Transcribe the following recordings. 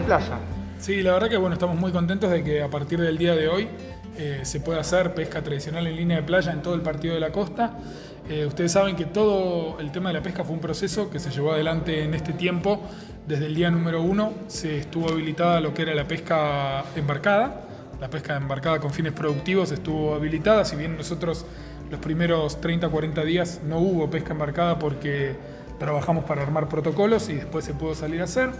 playa. Sí, la verdad que bueno, estamos muy contentos de que a partir del día de hoy eh, se pueda hacer pesca tradicional en línea de playa en todo el partido de la costa. Eh, ustedes saben que todo el tema de la pesca fue un proceso que se llevó adelante en este tiempo. Desde el día número uno se estuvo habilitada lo que era la pesca embarcada. La pesca embarcada con fines productivos estuvo habilitada, si bien nosotros los primeros 30 40 días no hubo pesca embarcada porque trabajamos para armar protocolos y después se pudo salir a hacer.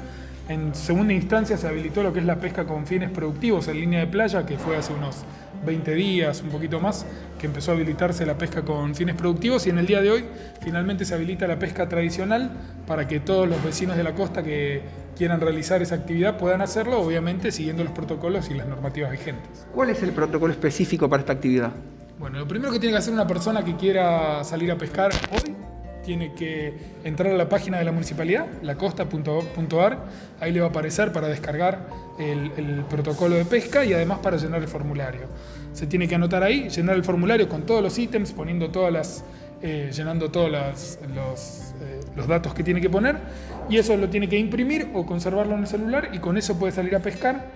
En segunda instancia se habilitó lo que es la pesca con fines productivos en línea de playa, que fue hace unos 20 días, un poquito más, que empezó a habilitarse la pesca con fines productivos y en el día de hoy finalmente se habilita la pesca tradicional para que todos los vecinos de la costa que quieran realizar esa actividad puedan hacerlo, obviamente siguiendo los protocolos y las normativas vigentes. ¿Cuál es el protocolo específico para esta actividad? Bueno, lo primero que tiene que hacer una persona que quiera salir a pescar hoy tiene que entrar a la página de la municipalidad, lacosta.ar, ahí le va a aparecer para descargar el, protocolo de pesca y además para llenar el formulario. Se tiene que anotar ahí, llenar el formulario con todos los ítems, poniendo todas las, eh, llenando todos los, eh, los, datos que tiene que poner y eso lo tiene que imprimir o conservarlo en el celular y con eso puede salir a pescar.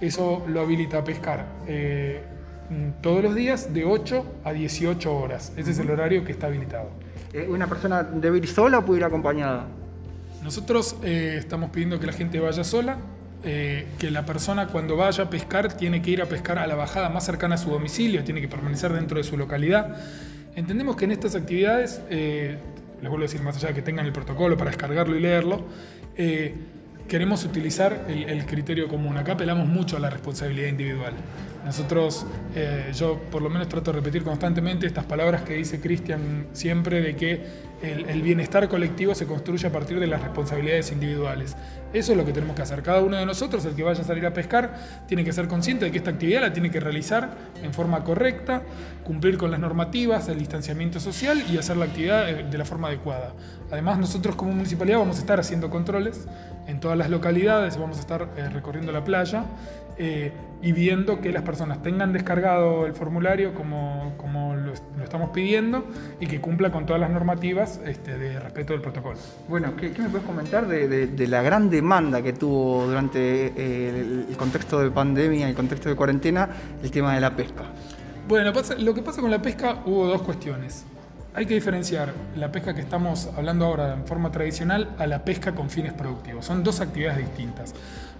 Eso lo habilita a pescar. Eh, todos los días de 8 a 18 horas. Ese es el horario que está habilitado. Eh, ¿Una persona debe ir sola o puede ir acompañada? Nosotros eh, estamos pidiendo que la gente vaya sola, eh, que la persona cuando vaya a pescar tiene que ir a pescar a la bajada más cercana a su domicilio, tiene que permanecer dentro de su localidad. Entendemos que en estas actividades, les vuelvo a decir más allá de que tengan el protocolo para descargarlo y leerlo, queremos utilizar el, criterio común. Acá apelamos mucho a la responsabilidad individual. Nosotros, eh, yo por lo menos trato de repetir constantemente estas palabras que dice Cristian siempre de que el, bienestar colectivo se construye a partir de las responsabilidades individuales. Eso es lo que tenemos que hacer. Cada uno de nosotros, el que vaya a salir a pescar, tiene que ser consciente de que esta actividad la tiene que realizar en forma correcta, cumplir con las normativas, el distanciamiento social y hacer la actividad de la forma adecuada. Además, nosotros como municipalidad vamos a estar haciendo controles en todas las localidades, vamos a estar eh, recorriendo la playa eh, y viendo que las personas tengan descargado el formulario como, como lo, estamos pidiendo y que cumpla con todas las normativas este, de respeto del protocolo. Bueno, ¿qué, me puedes comentar de, la gran demanda que tuvo durante eh, el, contexto de pandemia, el contexto de cuarentena, el tema de la pesca? Bueno, lo que pasa con la pesca hubo dos cuestiones. Hay que diferenciar la pesca que estamos hablando ahora en forma tradicional a la pesca con fines productivos. Son dos actividades distintas.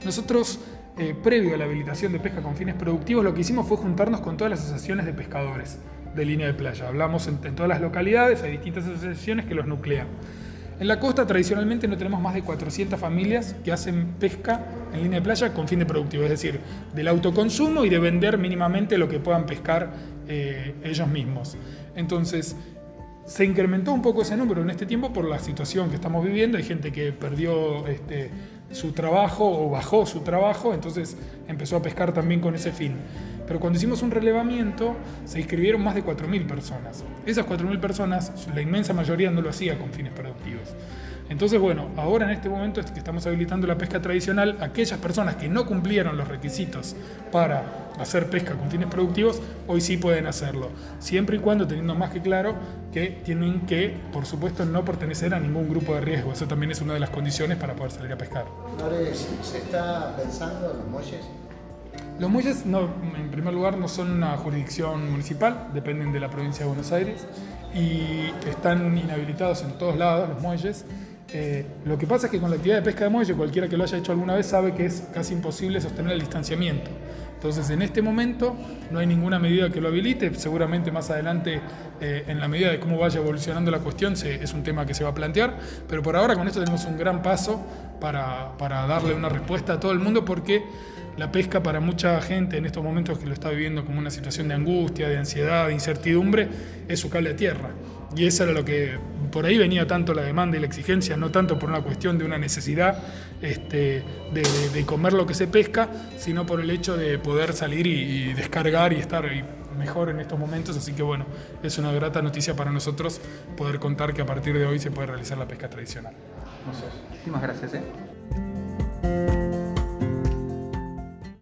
Nosotros, eh, previo a la habilitación de pesca con fines productivos, lo que hicimos fue juntarnos con todas las asociaciones de pescadores de línea de playa. Hablamos en, todas las localidades, hay distintas asociaciones que los nuclean. En la costa tradicionalmente no tenemos más de 400 familias que hacen pesca en línea de playa con fin de productivo, es decir, del autoconsumo y de vender mínimamente lo que puedan pescar eh, ellos mismos. Entonces, se incrementó un poco ese número en este tiempo por la situación que estamos viviendo. Hay gente que perdió este, su trabajo o bajó su trabajo, entonces empezó a pescar también con ese fin. Pero cuando hicimos un relevamiento, se inscribieron más de 4.000 personas. Esas 4.000 personas, la inmensa mayoría no lo hacía con fines productivos. Entonces, bueno, ahora en este momento que estamos habilitando la pesca tradicional, aquellas personas que no cumplieron los requisitos para hacer pesca con fines productivos, hoy sí pueden hacerlo, siempre y cuando teniendo más que claro que tienen que, por supuesto, no pertenecer a ningún grupo de riesgo. Eso también es una de las condiciones para poder salir a pescar. ¿Se está pensando en los muelles? Los muelles, no, en primer lugar, no son una jurisdicción municipal, dependen de la provincia de Buenos Aires y están inhabilitados en todos lados los muelles. Eh, lo que pasa es que con la actividad de pesca de muelle, cualquiera que lo haya hecho alguna vez sabe que es casi imposible sostener el distanciamiento. Entonces, en este momento no hay ninguna medida que lo habilite. Seguramente más adelante, eh, en la medida de cómo vaya evolucionando la cuestión, es un tema que se va a plantear. Pero por ahora con esto tenemos un gran paso para, darle una respuesta a todo el mundo porque la pesca para mucha gente en estos momentos que lo está viviendo como una situación de angustia, de ansiedad, de incertidumbre, es su cable a tierra. Y eso era lo que, por ahí venía tanto la demanda y la exigencia, no tanto por una cuestión de una necesidad este, de, comer lo que se pesca, sino por el hecho de poder salir y, descargar y estar mejor en estos momentos. Así que bueno, es una grata noticia para nosotros poder contar que a partir de hoy se puede realizar la pesca tradicional. Muchísimas gracias. ¿eh?